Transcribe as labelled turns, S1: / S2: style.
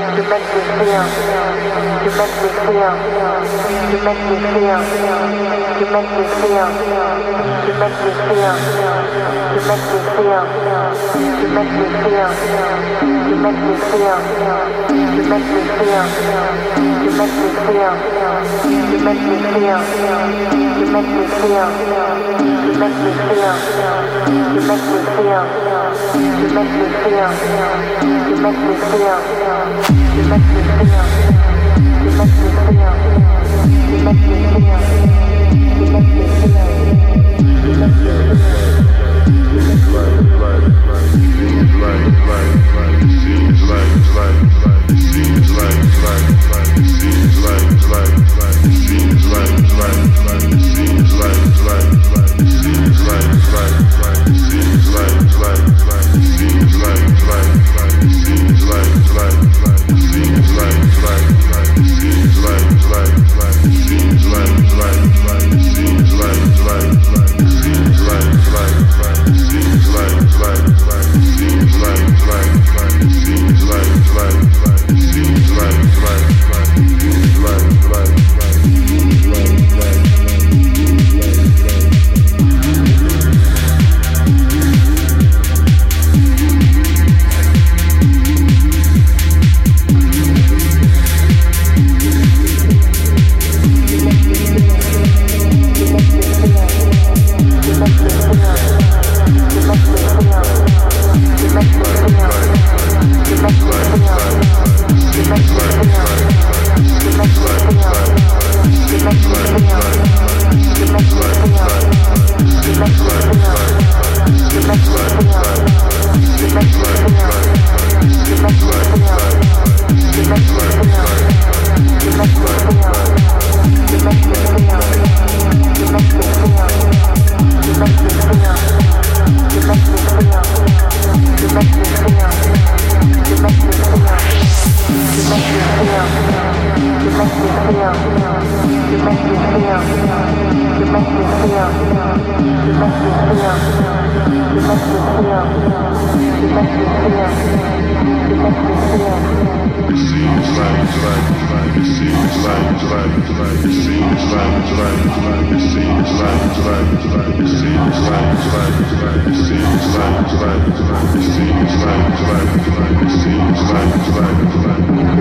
S1: You make me feel. You make me feel. You make me feel. You make me feel. You make me feel. You make me feel. You make me feel. You make me feel. You make me feel. You make me feel. You make me feel. You make me feel. You make me feel. You make me feel. You make me feel. You make me feel. Thank you.
S2: It seems like